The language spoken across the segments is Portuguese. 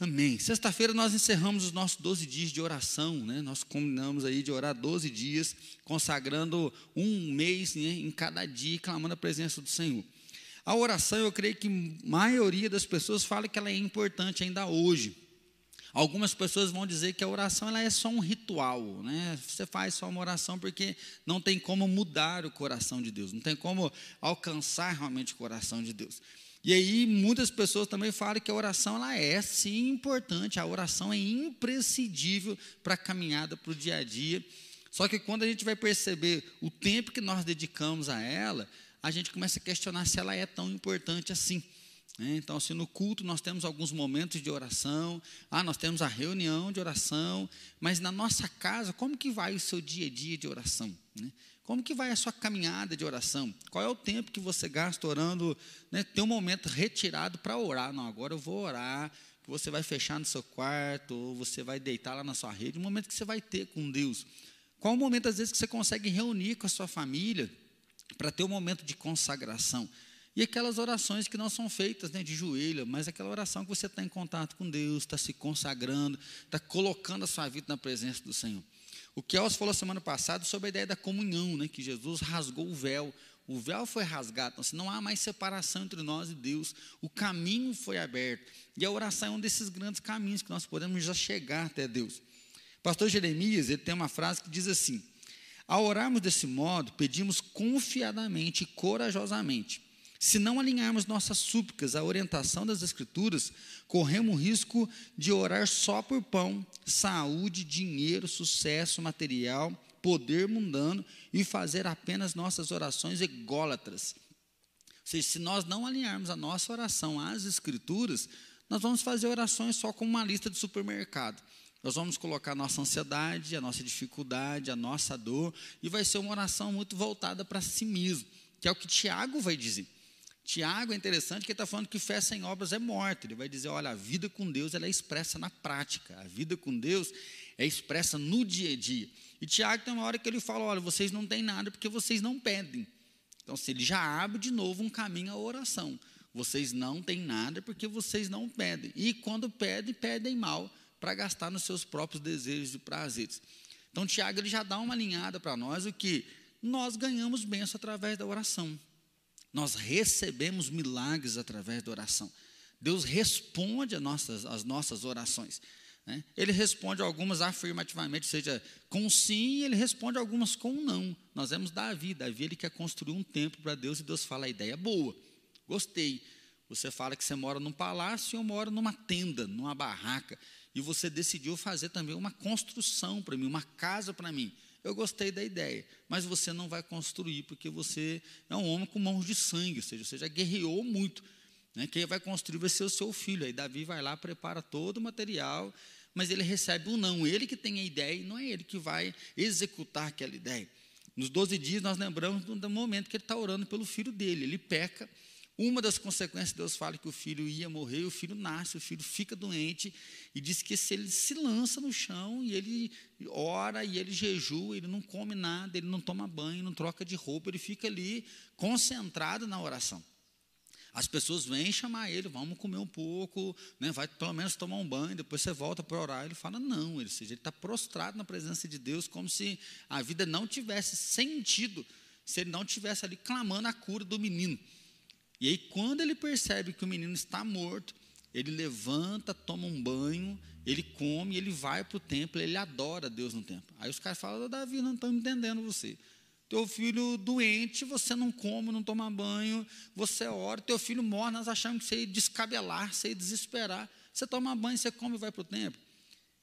Amém. Sexta-feira nós encerramos os nossos 12 dias de oração, né? Nós combinamos aí de orar 12 dias, consagrando um mês né, em cada dia clamando a presença do Senhor. A oração, eu creio que a maioria das pessoas fala que ela é importante ainda hoje. Algumas pessoas vão dizer que a oração ela é só um ritual, né? Você faz só uma oração porque não tem como mudar o coração de Deus, não tem como alcançar realmente o coração de Deus. E aí muitas pessoas também falam que a oração ela é sim importante, a oração é imprescindível para a caminhada para o dia a dia. Só que quando a gente vai perceber o tempo que nós dedicamos a ela, a gente começa a questionar se ela é tão importante assim. Né? Então, assim, no culto nós temos alguns momentos de oração, ah, nós temos a reunião de oração, mas na nossa casa, como que vai o seu dia a dia de oração? Como que vai a sua caminhada de oração? Qual é o tempo que você gasta orando? Né? Tem um momento retirado para orar. Não, agora eu vou orar. Que você vai fechar no seu quarto, ou você vai deitar lá na sua rede. Um momento que você vai ter com Deus. Qual o momento, às vezes, que você consegue reunir com a sua família para ter um momento de consagração? E aquelas orações que não são feitas né, de joelho, mas aquela oração que você está em contato com Deus, está se consagrando, está colocando a sua vida na presença do Senhor. O Kels falou semana passada sobre a ideia da comunhão, né, que Jesus rasgou o véu. O véu foi rasgado, então assim, não há mais separação entre nós e Deus. O caminho foi aberto. E a oração é um desses grandes caminhos que nós podemos já chegar até Deus. pastor Jeremias, ele tem uma frase que diz assim: Ao orarmos desse modo, pedimos confiadamente e corajosamente se não alinharmos nossas súplicas à orientação das Escrituras, corremos o risco de orar só por pão, saúde, dinheiro, sucesso material, poder mundano e fazer apenas nossas orações ególatras. Ou seja, se nós não alinharmos a nossa oração às Escrituras, nós vamos fazer orações só com uma lista de supermercado. Nós vamos colocar a nossa ansiedade, a nossa dificuldade, a nossa dor, e vai ser uma oração muito voltada para si mesmo, que é o que Tiago vai dizer. Tiago é interessante que ele está falando que fé sem obras é morte. Ele vai dizer: olha, a vida com Deus ela é expressa na prática, a vida com Deus é expressa no dia a dia. E Tiago tem uma hora que ele fala: olha, vocês não têm nada porque vocês não pedem. Então, se ele já abre de novo um caminho à oração. Vocês não têm nada porque vocês não pedem. E quando pedem, pedem mal para gastar nos seus próprios desejos e prazeres. Então, Tiago ele já dá uma alinhada para nós o que nós ganhamos bênção através da oração. Nós recebemos milagres através da oração. Deus responde às nossas, nossas orações. Né? Ele responde algumas afirmativamente, ou seja, com sim, ele responde algumas com não. Nós vemos Davi. Davi ele quer construir um templo para Deus e Deus fala: a ideia é boa, gostei. Você fala que você mora num palácio e eu moro numa tenda, numa barraca. E você decidiu fazer também uma construção para mim, uma casa para mim eu gostei da ideia, mas você não vai construir porque você é um homem com mãos de sangue, ou seja, você já guerreou muito. Né? Quem vai construir vai ser o seu filho. Aí Davi vai lá, prepara todo o material, mas ele recebe o um não. Ele que tem a ideia e não é ele que vai executar aquela ideia. Nos 12 dias nós lembramos do momento que ele está orando pelo filho dele. Ele peca uma das consequências, Deus fala que o filho ia morrer, o filho nasce, o filho fica doente, e diz que se ele se lança no chão, e ele ora, e ele jejua, ele não come nada, ele não toma banho, não troca de roupa, ele fica ali concentrado na oração. As pessoas vêm chamar ele, vamos comer um pouco, né, vai pelo menos tomar um banho, depois você volta para orar. Ele fala, não, ele está prostrado na presença de Deus, como se a vida não tivesse sentido, se ele não tivesse ali clamando a cura do menino. E aí, quando ele percebe que o menino está morto, ele levanta, toma um banho, ele come, ele vai para o templo, ele adora Deus no templo. Aí os caras falam, Davi, não estou entendendo você. Teu filho doente, você não come, não toma banho, você ora, teu filho morre, nós achamos que você ia descabelar, você ia desesperar. Você toma banho, você come e vai para o templo.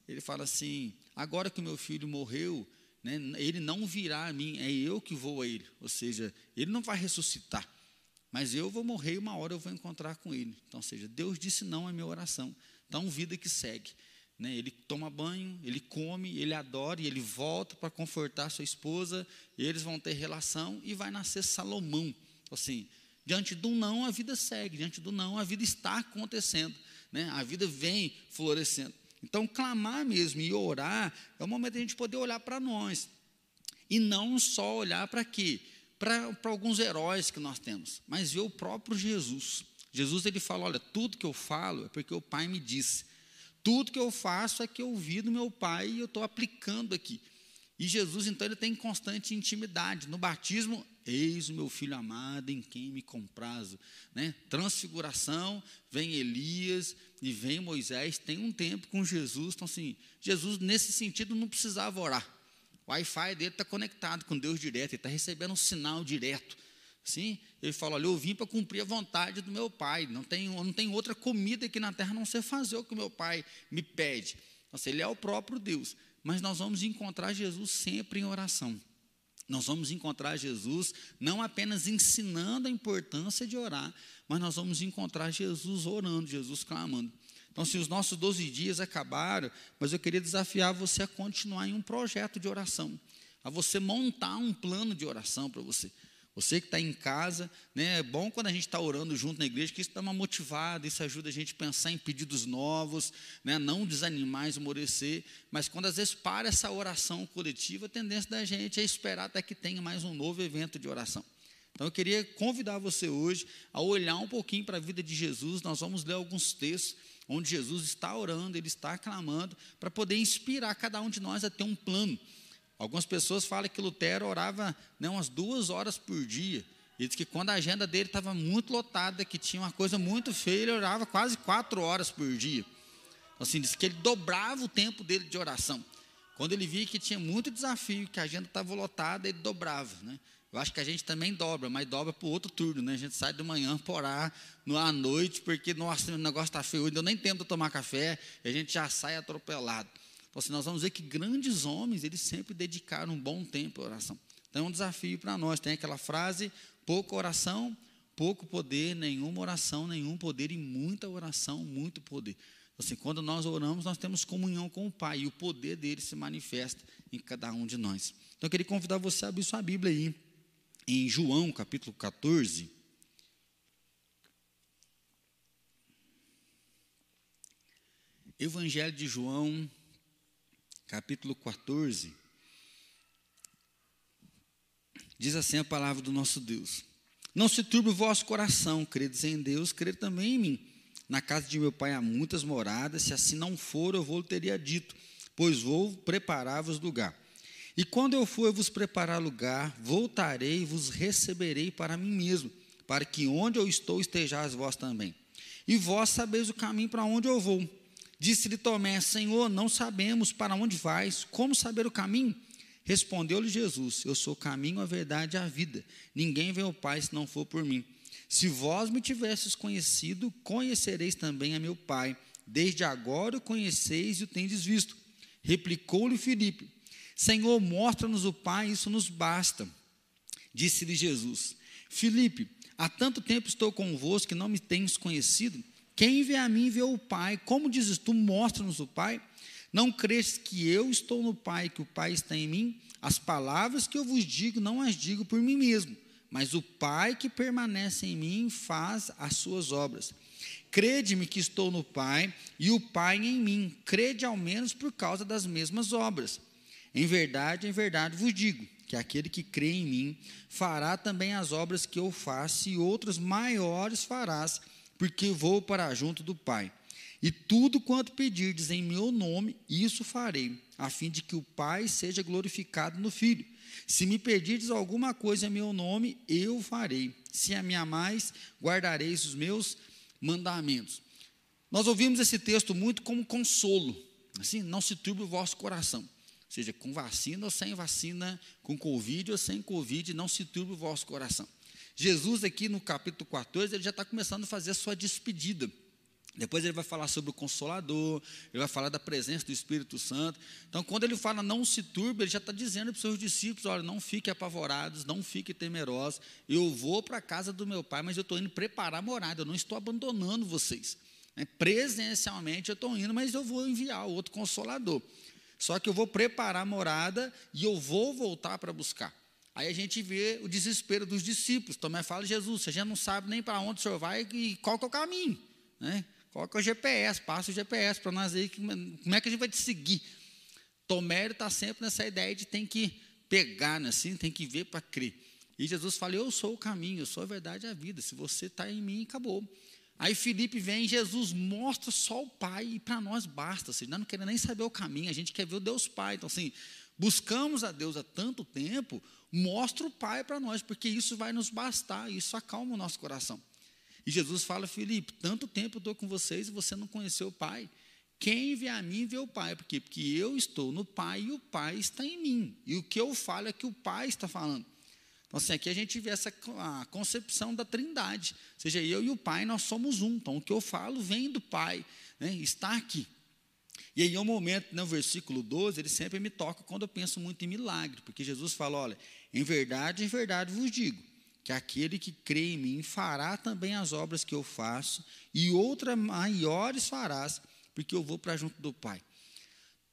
Ele fala assim: agora que o meu filho morreu, né, ele não virá a mim, é eu que vou a ele. Ou seja, ele não vai ressuscitar mas eu vou morrer e uma hora eu vou encontrar com ele. Então, seja, Deus disse não à minha oração. Então, vida que segue. Né? Ele toma banho, ele come, ele adora e ele volta para confortar sua esposa, eles vão ter relação e vai nascer Salomão. Assim, diante do não, a vida segue, diante do não, a vida está acontecendo, né? a vida vem florescendo. Então, clamar mesmo e orar é o momento de a gente poder olhar para nós. E não só olhar para quê? Para alguns heróis que nós temos, mas ver o próprio Jesus. Jesus ele fala: olha, tudo que eu falo é porque o Pai me disse. Tudo que eu faço é que eu vi do meu pai e eu estou aplicando aqui. E Jesus, então, ele tem constante intimidade. No batismo, eis o meu filho amado em quem me comprazo. Né? Transfiguração, vem Elias e vem Moisés. Tem um tempo com Jesus. Então, assim, Jesus, nesse sentido, não precisava orar. O Wi-Fi dele está conectado com Deus direto, ele está recebendo um sinal direto. Sim, ele fala: Olha, eu vim para cumprir a vontade do meu pai. Não tem, não tem outra comida aqui na terra a não ser fazer o que o meu pai me pede. Assim, ele é o próprio Deus mas nós vamos encontrar Jesus sempre em oração. Nós vamos encontrar Jesus não apenas ensinando a importância de orar, mas nós vamos encontrar Jesus orando, Jesus clamando. Então, se os nossos 12 dias acabaram, mas eu queria desafiar você a continuar em um projeto de oração, a você montar um plano de oração para você. Você que está em casa, né, é bom quando a gente está orando junto na igreja, que isso dá uma motivada, isso ajuda a gente a pensar em pedidos novos, né, não desanimar, esmorecer. Mas quando às vezes para essa oração coletiva, a tendência da gente é esperar até que tenha mais um novo evento de oração. Então eu queria convidar você hoje a olhar um pouquinho para a vida de Jesus. Nós vamos ler alguns textos onde Jesus está orando, ele está clamando, para poder inspirar cada um de nós a ter um plano. Algumas pessoas falam que Lutero orava né, umas duas horas por dia. Ele diz que quando a agenda dele estava muito lotada, que tinha uma coisa muito feia, ele orava quase quatro horas por dia. Assim, diz que ele dobrava o tempo dele de oração. Quando ele via que tinha muito desafio, que a agenda estava lotada, ele dobrava. Né? Eu acho que a gente também dobra, mas dobra para o outro turno. Né? A gente sai de manhã para orar à noite, porque nossa, o negócio está feio, ainda nem de tomar café, e a gente já sai atropelado. Então, assim, nós vamos ver que grandes homens, eles sempre dedicaram um bom tempo à oração. Então, é um desafio para nós. Tem aquela frase: pouca oração, pouco poder, nenhuma oração, nenhum poder, e muita oração, muito poder. Então, assim, quando nós oramos, nós temos comunhão com o Pai, e o poder dele se manifesta em cada um de nós. Então, eu queria convidar você a abrir sua Bíblia aí, em João, capítulo 14. Evangelho de João, capítulo 14, diz assim a palavra do nosso Deus: Não se turbe o vosso coração, credes em Deus, crede também em mim. Na casa de meu pai há muitas moradas, se assim não for, eu vou teria dito, pois vou preparar-vos lugar. E quando eu for vos preparar lugar, voltarei e vos receberei para mim mesmo, para que onde eu estou estejais vós também. E vós sabeis o caminho para onde eu vou. Disse-lhe Tomé: Senhor, não sabemos para onde vais, como saber o caminho? Respondeu-lhe Jesus: Eu sou o caminho, a verdade e a vida. Ninguém vem ao Pai se não for por mim. Se vós me tivesses conhecido, conhecereis também a meu Pai. Desde agora o conheceis e o tendes visto. Replicou-lhe Filipe: Senhor, mostra-nos o Pai, isso nos basta. Disse-lhe Jesus: Filipe, há tanto tempo estou convosco que não me tens conhecido? Quem vê a mim vê o Pai. Como dizes tu, mostra-nos o Pai. Não crês que eu estou no Pai, que o Pai está em mim? As palavras que eu vos digo, não as digo por mim mesmo, mas o Pai que permanece em mim faz as suas obras. Crede-me que estou no Pai e o Pai em mim. Crede ao menos por causa das mesmas obras. Em verdade, em verdade vos digo que aquele que crê em mim fará também as obras que eu faço e outras maiores farás porque vou para junto do Pai. E tudo quanto pedirdes em meu nome, isso farei, a fim de que o Pai seja glorificado no Filho. Se me pedirdes alguma coisa em meu nome, eu farei. Se a me amais, guardareis os meus mandamentos. Nós ouvimos esse texto muito como consolo. Assim, não se turbe o vosso coração. Seja com vacina ou sem vacina, com Covid ou sem Covid, não se turbe o vosso coração. Jesus, aqui no capítulo 14, ele já está começando a fazer a sua despedida. Depois ele vai falar sobre o Consolador, ele vai falar da presença do Espírito Santo. Então, quando ele fala não se turbe, ele já está dizendo para os seus discípulos: olha, não fiquem apavorados, não fiquem temerosos. Eu vou para a casa do meu pai, mas eu estou indo preparar a morada, eu não estou abandonando vocês. É, presencialmente eu estou indo, mas eu vou enviar outro Consolador. Só que eu vou preparar a morada e eu vou voltar para buscar. Aí a gente vê o desespero dos discípulos. Tomé fala, Jesus, a gente não sabe nem para onde o senhor vai e qual que é o caminho. Né? Qual que é o GPS? Passa o GPS para nós aí, como é que a gente vai te seguir? Tomé está sempre nessa ideia de tem que pegar, né, assim, tem que ver para crer. E Jesus fala, eu sou o caminho, eu sou a verdade e a vida. Se você está em mim, acabou. Aí Felipe vem, Jesus mostra só o Pai e para nós basta. Assim, nós não queremos nem saber o caminho, a gente quer ver o Deus Pai. Então, assim, buscamos a Deus há tanto tempo, mostra o Pai para nós, porque isso vai nos bastar, isso acalma o nosso coração. E Jesus fala, Felipe, tanto tempo eu estou com vocês e você não conheceu o Pai. Quem vê a mim vê o Pai. Por quê? Porque eu estou no Pai e o Pai está em mim. E o que eu falo é que o Pai está falando. Então, assim, aqui a gente vê essa a concepção da trindade. Ou seja, eu e o Pai, nós somos um. Então, o que eu falo vem do Pai, né, está aqui. E aí, um momento, no versículo 12, ele sempre me toca quando eu penso muito em milagre, porque Jesus fala: olha, em verdade, em verdade vos digo, que aquele que crê em mim fará também as obras que eu faço, e outras maiores farás, porque eu vou para junto do Pai.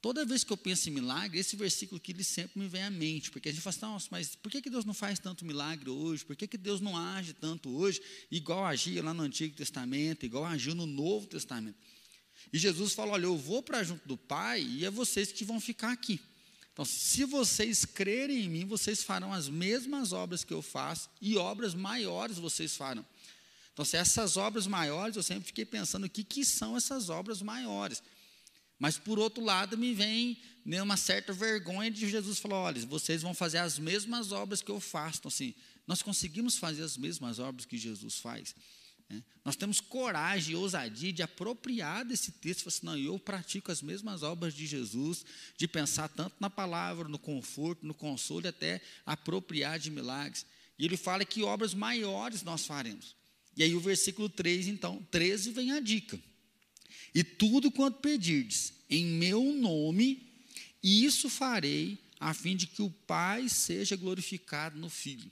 Toda vez que eu penso em milagre, esse versículo aqui ele sempre me vem à mente, porque a gente fala assim, nossa, mas por que, que Deus não faz tanto milagre hoje? Por que, que Deus não age tanto hoje, igual agia lá no Antigo Testamento, igual agiu no Novo Testamento? E Jesus fala, olha, eu vou para junto do Pai e é vocês que vão ficar aqui. Então, se vocês crerem em mim, vocês farão as mesmas obras que eu faço e obras maiores vocês farão. Então, se essas obras maiores, eu sempre fiquei pensando o que, que são essas obras maiores. Mas, por outro lado, me vem né, uma certa vergonha de Jesus falar: olha, vocês vão fazer as mesmas obras que eu faço. Então, assim, nós conseguimos fazer as mesmas obras que Jesus faz. Né? Nós temos coragem e ousadia de apropriar desse texto, assim, não, eu pratico as mesmas obras de Jesus, de pensar tanto na palavra, no conforto, no consolo, até apropriar de milagres. E ele fala que obras maiores nós faremos. E aí o versículo 3, então, 13 vem a dica. E tudo quanto pedirdes em meu nome, isso farei, a fim de que o Pai seja glorificado no Filho.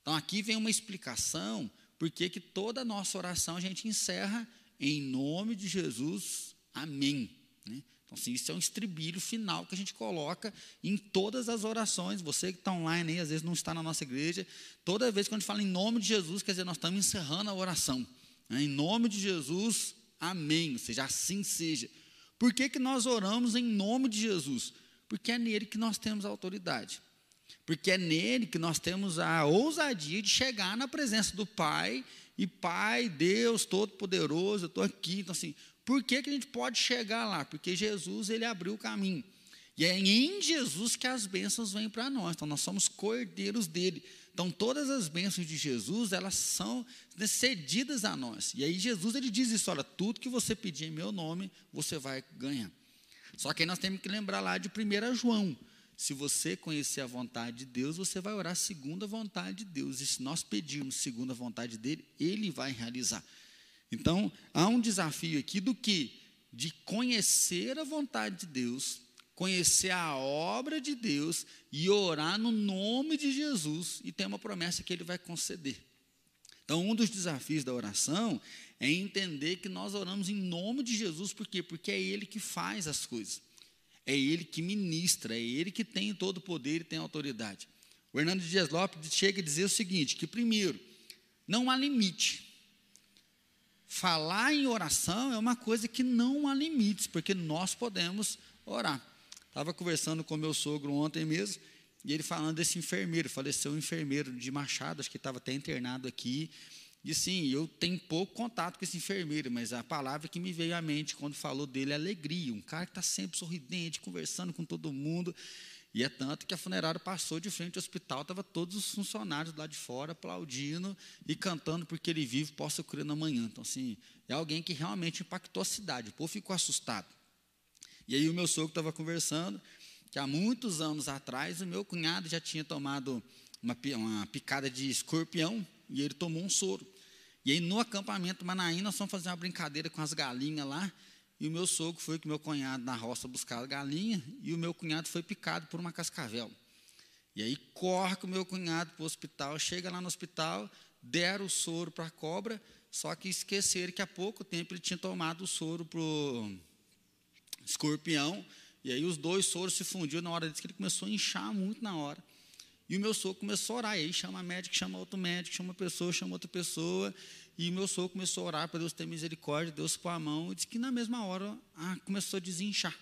Então aqui vem uma explicação, porque que toda a nossa oração a gente encerra em nome de Jesus, amém. Né? Então, assim, isso é um estribilho final que a gente coloca em todas as orações. Você que está online aí, às vezes não está na nossa igreja, toda vez que a gente fala em nome de Jesus, quer dizer, nós estamos encerrando a oração. Né? Em nome de Jesus, amém. Ou seja, assim seja. Por que, que nós oramos em nome de Jesus? Porque é nele que nós temos autoridade. Porque é nele que nós temos a ousadia de chegar na presença do Pai e Pai, Deus Todo-Poderoso, eu estou aqui. Então, assim, por que, que a gente pode chegar lá? Porque Jesus, ele abriu o caminho. E é em Jesus que as bênçãos vêm para nós. Então, nós somos cordeiros dele. Então, todas as bênçãos de Jesus, elas são cedidas a nós. E aí, Jesus, ele diz isso: olha, tudo que você pedir em meu nome, você vai ganhar. Só que aí nós temos que lembrar lá de 1 João. Se você conhecer a vontade de Deus, você vai orar segundo a vontade de Deus. E se nós pedirmos segundo a vontade dele, ele vai realizar. Então, há um desafio aqui do que? De conhecer a vontade de Deus, conhecer a obra de Deus e orar no nome de Jesus e ter uma promessa que ele vai conceder. Então, um dos desafios da oração é entender que nós oramos em nome de Jesus, por quê? Porque é Ele que faz as coisas, é Ele que ministra, é Ele que tem todo o poder e tem autoridade. O Hernando Dias Lopes chega a dizer o seguinte: que primeiro, não há limite Falar em oração é uma coisa que não há limites, porque nós podemos orar. Estava conversando com meu sogro ontem mesmo, e ele falando desse enfermeiro, faleceu um enfermeiro de Machado, acho que estava até internado aqui. E sim, eu tenho pouco contato com esse enfermeiro, mas a palavra que me veio à mente quando falou dele é alegria. Um cara que está sempre sorridente, conversando com todo mundo. E é tanto que a funerária passou de frente ao hospital, estava todos os funcionários lá de fora aplaudindo e cantando porque ele vive, possa crer na manhã. Então, assim, é alguém que realmente impactou a cidade. O povo ficou assustado. E aí o meu sogro estava conversando que há muitos anos atrás o meu cunhado já tinha tomado uma, uma picada de escorpião e ele tomou um soro. E aí no acampamento Manaína nós fomos fazer uma brincadeira com as galinhas lá. E o meu sogro foi com o meu cunhado na roça buscar a galinha, e o meu cunhado foi picado por uma cascavel. E aí corre com o meu cunhado para o hospital, chega lá no hospital, deram o soro para a cobra, só que esqueceram que há pouco tempo ele tinha tomado o soro para escorpião, e aí os dois soros se fundiram na hora disso que ele começou a inchar muito na hora. E o meu sogro começou a orar, e aí chama médico, chama outro médico, chama uma pessoa, chama outra pessoa, e meu sogro começou a orar para Deus ter misericórdia, Deus pôr a mão, e disse que na mesma hora ah, começou a desinchar,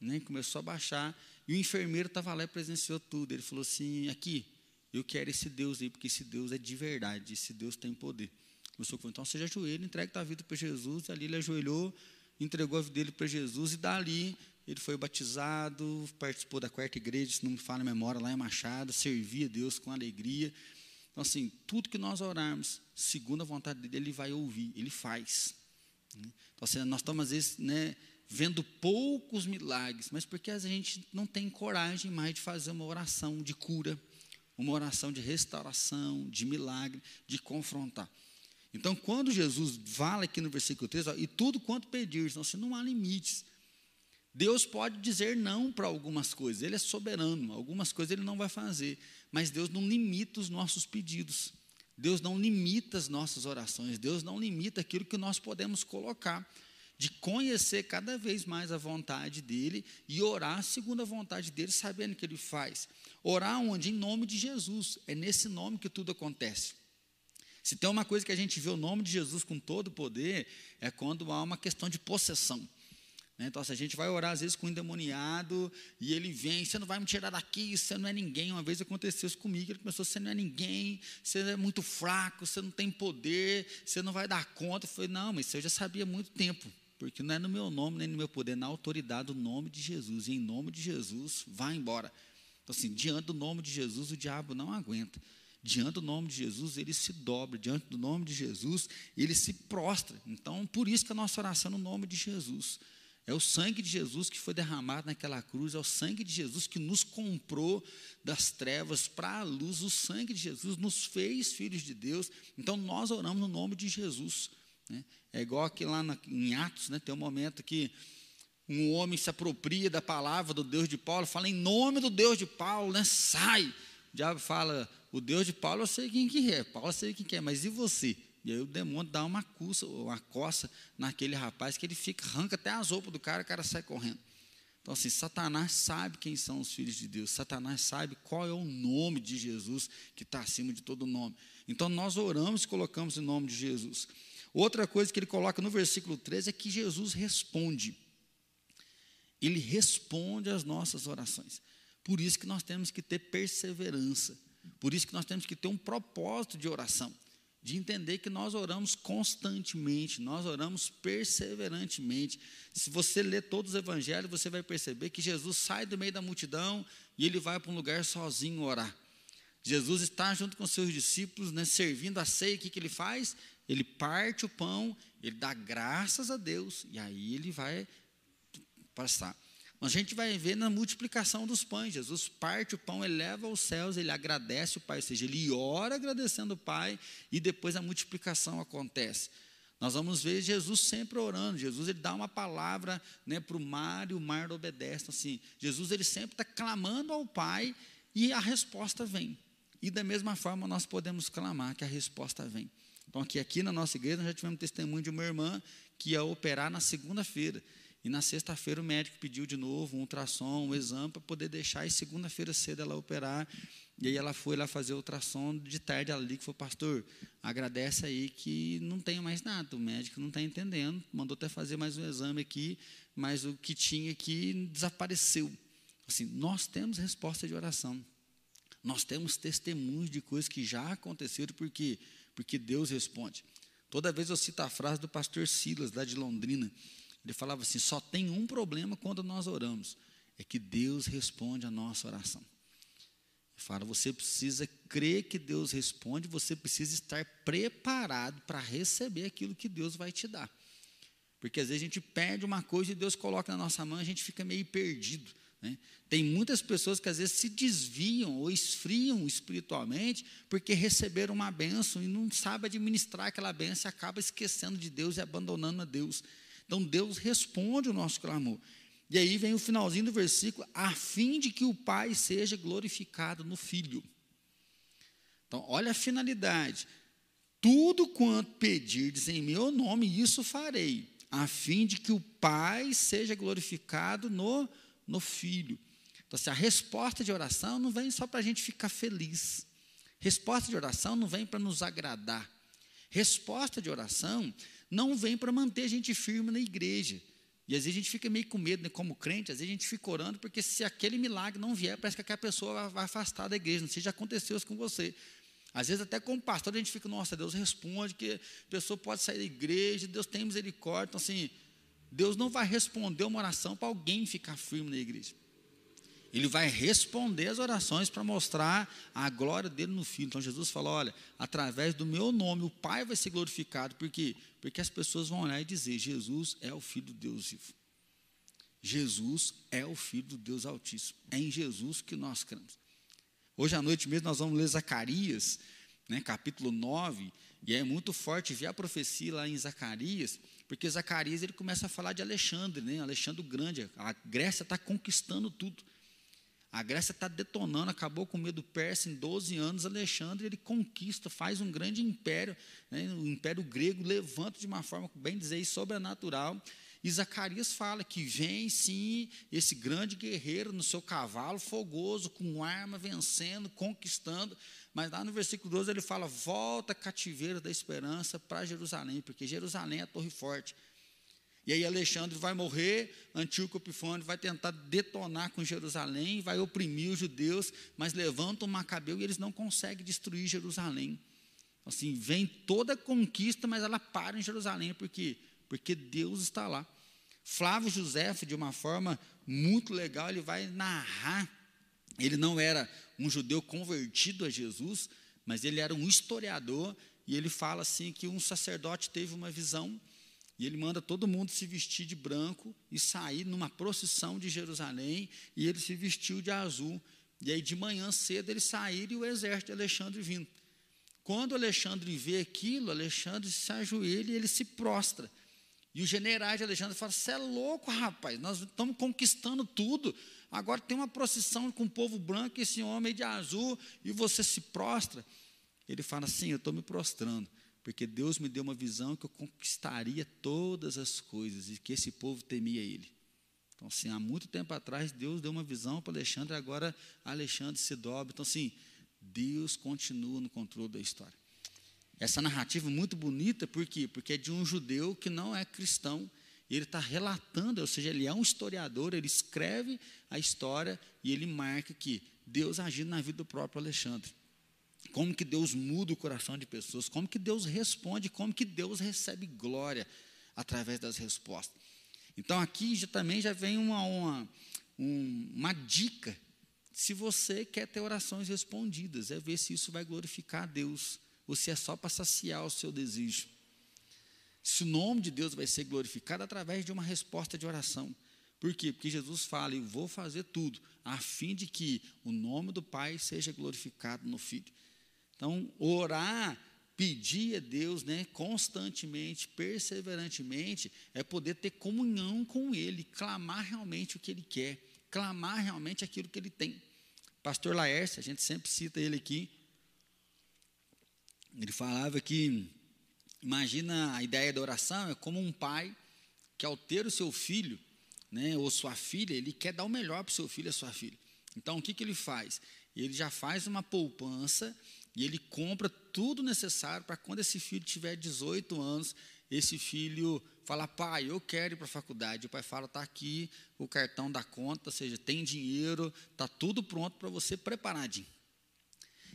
né? começou a baixar, e o enfermeiro estava lá e presenciou tudo. Ele falou assim: aqui, eu quero esse Deus aí, porque esse Deus é de verdade, esse Deus tem poder. Começou com, então seja ajoelha, entregue tua vida para Jesus. Ali ele ajoelhou, entregou a vida dele para Jesus e dali ele foi batizado, participou da quarta igreja, se não me falha a memória, lá em Machado, servia a Deus com alegria. Então, assim, tudo que nós orarmos, segundo a vontade dele, ele vai ouvir, ele faz. Então, assim, nós estamos, às vezes, né, vendo poucos milagres, mas porque a gente não tem coragem mais de fazer uma oração de cura, uma oração de restauração, de milagre, de confrontar. Então, quando Jesus fala aqui no versículo 3, ó, e tudo quanto pedir, então, assim, não há limites. Deus pode dizer não para algumas coisas, Ele é soberano, algumas coisas Ele não vai fazer, mas Deus não limita os nossos pedidos, Deus não limita as nossas orações, Deus não limita aquilo que nós podemos colocar de conhecer cada vez mais a vontade dele e orar segundo a vontade dele, sabendo que ele faz. Orar onde? Em nome de Jesus. É nesse nome que tudo acontece. Se tem uma coisa que a gente vê o nome de Jesus com todo o poder, é quando há uma questão de possessão. Né? Então, se a gente vai orar às vezes com um endemoniado e ele vem, você não vai me tirar daqui, você não é ninguém. Uma vez aconteceu isso comigo, ele começou, você não é ninguém, você é muito fraco, você não tem poder, você não vai dar conta. Eu falei, não, mas isso eu já sabia há muito tempo porque não é no meu nome nem no meu poder, na autoridade do nome de Jesus. E em nome de Jesus, vá embora. Então, assim, diante do nome de Jesus, o diabo não aguenta. Diante do nome de Jesus, ele se dobra. Diante do nome de Jesus, ele se prostra. Então, por isso que a nossa oração é no nome de Jesus. É o sangue de Jesus que foi derramado naquela cruz, é o sangue de Jesus que nos comprou das trevas para a luz. O sangue de Jesus nos fez filhos de Deus. Então, nós oramos no nome de Jesus. Né? É igual aqui lá na, em Atos, né? tem um momento que um homem se apropria da palavra do Deus de Paulo, fala em nome do Deus de Paulo, né? sai. Diabo fala, o Deus de Paulo eu sei quem que é, Paulo eu sei quem que é, mas e você? E aí o demônio dá uma coça, uma coça naquele rapaz que ele fica, arranca até as roupas do cara, o cara sai correndo. Então, assim, Satanás sabe quem são os filhos de Deus, Satanás sabe qual é o nome de Jesus que está acima de todo nome. Então, nós oramos e colocamos o nome de Jesus. Outra coisa que ele coloca no versículo 13 é que Jesus responde. Ele responde às nossas orações. Por isso que nós temos que ter perseverança. Por isso que nós temos que ter um propósito de oração. De entender que nós oramos constantemente, nós oramos perseverantemente. Se você ler todos os evangelhos, você vai perceber que Jesus sai do meio da multidão e ele vai para um lugar sozinho orar. Jesus está junto com seus discípulos, né, servindo a ceia, o que, que ele faz? ele parte o pão, ele dá graças a Deus, e aí ele vai passar. A gente vai ver na multiplicação dos pães. Jesus parte o pão, eleva aos céus, ele agradece o Pai, ou seja, ele ora agradecendo o Pai, e depois a multiplicação acontece. Nós vamos ver Jesus sempre orando. Jesus ele dá uma palavra né, para o mar e o mar obedece. Assim, Jesus ele sempre está clamando ao Pai e a resposta vem. E da mesma forma nós podemos clamar que a resposta vem. Então, aqui, aqui na nossa igreja, nós já tivemos testemunho de uma irmã que ia operar na segunda-feira. E na sexta-feira o médico pediu de novo um ultrassom, um exame para poder deixar, e segunda-feira cedo ela operar. E aí ela foi lá fazer o ultrassom, de tarde ela ligou e falou, pastor, agradece aí que não tem mais nada, o médico não está entendendo, mandou até fazer mais um exame aqui, mas o que tinha aqui desapareceu. Assim, nós temos resposta de oração. Nós temos testemunhos de coisas que já aconteceram, porque porque Deus responde. Toda vez eu cito a frase do pastor Silas, lá de Londrina. Ele falava assim: só tem um problema quando nós oramos, é que Deus responde a nossa oração. Ele fala: você precisa crer que Deus responde, você precisa estar preparado para receber aquilo que Deus vai te dar. Porque às vezes a gente perde uma coisa e Deus coloca na nossa mão, a gente fica meio perdido. Né? Tem muitas pessoas que às vezes se desviam ou esfriam espiritualmente porque receberam uma benção e não sabem administrar aquela benção e acaba esquecendo de Deus e abandonando a Deus. Então Deus responde o nosso clamor. E aí vem o finalzinho do versículo, a fim de que o Pai seja glorificado no Filho. Então, olha a finalidade. Tudo quanto pedirdes em meu nome, isso farei, a fim de que o Pai seja glorificado no no filho. Então, assim, a resposta de oração não vem só para a gente ficar feliz. Resposta de oração não vem para nos agradar. Resposta de oração não vem para manter a gente firme na igreja. E às vezes a gente fica meio com medo, né? como crente, às vezes a gente fica orando, porque se aquele milagre não vier, parece que aquela pessoa vai afastar da igreja. Não sei se já aconteceu isso com você. Às vezes, até como pastor, a gente fica, nossa, Deus responde, que a pessoa pode sair da igreja, Deus tem misericórdia. Então, assim, Deus não vai responder uma oração para alguém ficar firme na igreja. Ele vai responder as orações para mostrar a glória dele no Filho. Então Jesus falou: olha, através do meu nome o Pai vai ser glorificado. Por quê? Porque as pessoas vão olhar e dizer: Jesus é o Filho do Deus vivo. Jesus é o Filho do Deus Altíssimo. É em Jesus que nós cremos. Hoje à noite mesmo nós vamos ler Zacarias, né, capítulo 9, e é muito forte ver a profecia lá em Zacarias, porque Zacarias ele começa a falar de Alexandre, né, Alexandre o Grande. A Grécia está conquistando tudo. A Grécia está detonando, acabou com o medo persa em 12 anos. Alexandre ele conquista, faz um grande império, né, o império grego levanta de uma forma, bem dizer, sobrenatural. E Zacarias fala que vem sim esse grande guerreiro no seu cavalo fogoso, com arma, vencendo, conquistando. Mas lá no versículo 12 ele fala: volta cativeiro da esperança para Jerusalém, porque Jerusalém é a torre forte. E aí Alexandre vai morrer, Antíoco Epifânio vai tentar detonar com Jerusalém, vai oprimir os judeus, mas levanta o Macabeu e eles não conseguem destruir Jerusalém. Assim, vem toda a conquista, mas ela para em Jerusalém, por quê? Porque Deus está lá. Flávio José, de uma forma muito legal, ele vai narrar. Ele não era um judeu convertido a Jesus, mas ele era um historiador, e ele fala assim que um sacerdote teve uma visão e ele manda todo mundo se vestir de branco e sair numa procissão de Jerusalém, e ele se vestiu de azul. E aí de manhã cedo eles saíram e o exército de Alexandre vindo. Quando Alexandre vê aquilo, Alexandre se ajoelha e ele se prostra. E os generais de Alexandre falam: Você é louco, rapaz, nós estamos conquistando tudo. Agora tem uma procissão com o povo branco, esse homem de azul, e você se prostra. Ele fala assim: Eu estou me prostrando porque Deus me deu uma visão que eu conquistaria todas as coisas e que esse povo temia Ele. Então, assim, há muito tempo atrás, Deus deu uma visão para Alexandre, agora Alexandre se dobra. Então, assim, Deus continua no controle da história. Essa narrativa é muito bonita, por quê? Porque é de um judeu que não é cristão, e ele está relatando, ou seja, ele é um historiador, ele escreve a história e ele marca que Deus agindo na vida do próprio Alexandre como que Deus muda o coração de pessoas, como que Deus responde, como que Deus recebe glória através das respostas. Então aqui já, também já vem uma, uma, um, uma dica. Se você quer ter orações respondidas, é ver se isso vai glorificar a Deus, ou se é só para saciar o seu desejo. Se o nome de Deus vai ser glorificado através de uma resposta de oração. Por quê? Porque Jesus fala: Eu vou fazer tudo, a fim de que o nome do Pai seja glorificado no Filho. Então, orar, pedir a Deus né, constantemente, perseverantemente, é poder ter comunhão com Ele, clamar realmente o que Ele quer, clamar realmente aquilo que Ele tem. Pastor Laércio, a gente sempre cita ele aqui, ele falava que, imagina a ideia da oração, é como um pai que ao ter o seu filho, né, ou sua filha, ele quer dar o melhor para o seu filho ou sua filha. Então, o que, que ele faz? Ele já faz uma poupança e ele compra tudo necessário para quando esse filho tiver 18 anos, esse filho fala, pai, eu quero ir para a faculdade. O pai fala, está aqui o cartão da conta, ou seja, tem dinheiro, está tudo pronto para você preparadinho.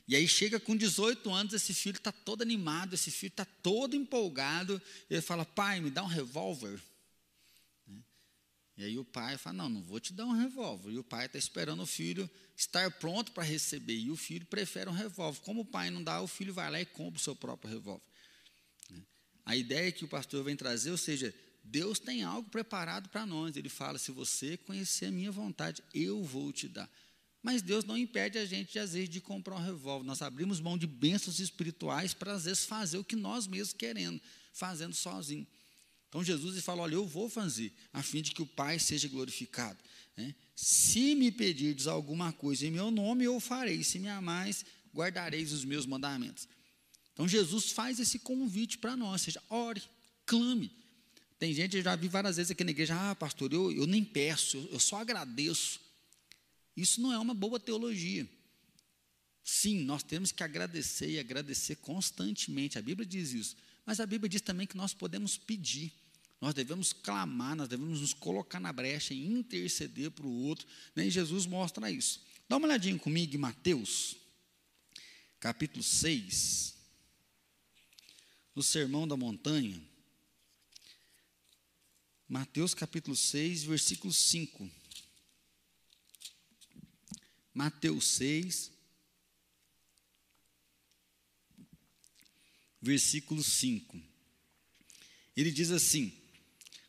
E aí chega com 18 anos, esse filho está todo animado, esse filho está todo empolgado. Ele fala, pai, me dá um revólver. E aí o pai fala: Não, não vou te dar um revólver. E o pai está esperando o filho estar pronto para receber. E o filho prefere um revólver. Como o pai não dá, o filho vai lá e compra o seu próprio revólver. A ideia que o pastor vem trazer, ou seja, Deus tem algo preparado para nós. Ele fala: Se você conhecer a minha vontade, eu vou te dar. Mas Deus não impede a gente, às vezes, de comprar um revólver. Nós abrimos mão de bênçãos espirituais para, às vezes, fazer o que nós mesmos queremos, fazendo sozinho. Então Jesus fala: Olha, eu vou fazer, a fim de que o Pai seja glorificado. Né? Se me pedirdes alguma coisa em meu nome, eu farei. Se me amais, guardareis os meus mandamentos. Então Jesus faz esse convite para nós, seja, ore, clame. Tem gente, eu já vi várias vezes aqui na igreja, ah, pastor, eu, eu nem peço, eu, eu só agradeço. Isso não é uma boa teologia. Sim, nós temos que agradecer e agradecer constantemente. A Bíblia diz isso. Mas a Bíblia diz também que nós podemos pedir. Nós devemos clamar, nós devemos nos colocar na brecha e interceder para o outro. Né? E Jesus mostra isso. Dá uma olhadinha comigo em Mateus, capítulo 6, no Sermão da Montanha, Mateus capítulo 6, versículo 5. Mateus 6, versículo 5. Ele diz assim: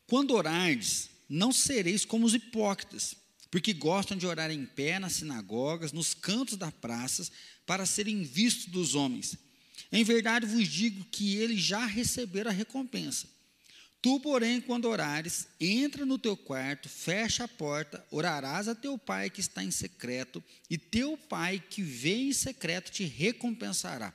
Quando orardes, não sereis como os hipócritas, porque gostam de orar em pé nas sinagogas, nos cantos das praças, para serem vistos dos homens. Em verdade vos digo que eles já receberam a recompensa. Tu, porém, quando orares, entra no teu quarto, fecha a porta, orarás a teu pai que está em secreto, e teu pai que vê em secreto te recompensará.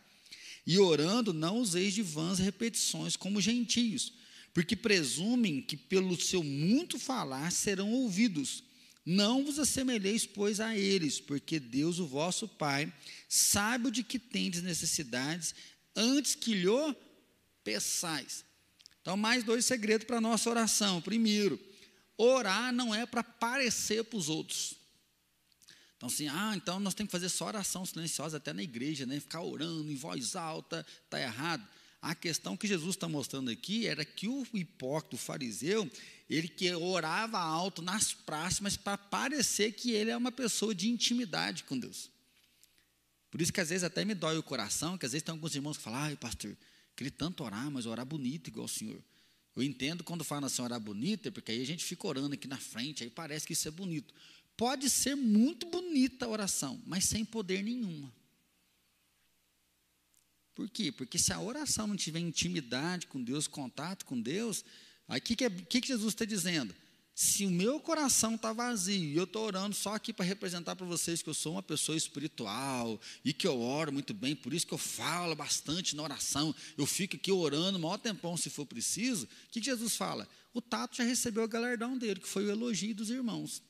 E orando, não useis de vãs repetições como gentios, porque presumem que pelo seu muito falar serão ouvidos. Não vos assemelheis, pois, a eles, porque Deus, o vosso Pai, sabe o de que tendes necessidades, antes que lhe peçais. Então, mais dois segredos para a nossa oração. Primeiro, orar não é para parecer para os outros. Então, assim, ah, então nós temos que fazer só oração silenciosa até na igreja, né? Ficar orando em voz alta, está errado. A questão que Jesus está mostrando aqui era que o hipócrita, o fariseu, ele que orava alto nas praças, mas para parecer que ele é uma pessoa de intimidade com Deus. Por isso que às vezes até me dói o coração, que às vezes tem alguns irmãos que falam, ai pastor, queria tanto orar, mas orar bonito igual o senhor. Eu entendo quando fala assim, orar bonito, é porque aí a gente fica orando aqui na frente, aí parece que isso é bonito. Pode ser muito bonita a oração, mas sem poder nenhuma. Por quê? Porque se a oração não tiver intimidade com Deus, contato com Deus, aí o que, é, que, que Jesus está dizendo? Se o meu coração está vazio e eu estou orando só aqui para representar para vocês que eu sou uma pessoa espiritual e que eu oro muito bem, por isso que eu falo bastante na oração, eu fico aqui orando o maior tempão se for preciso, o que, que Jesus fala? O Tato já recebeu o galardão dele, que foi o elogio dos irmãos.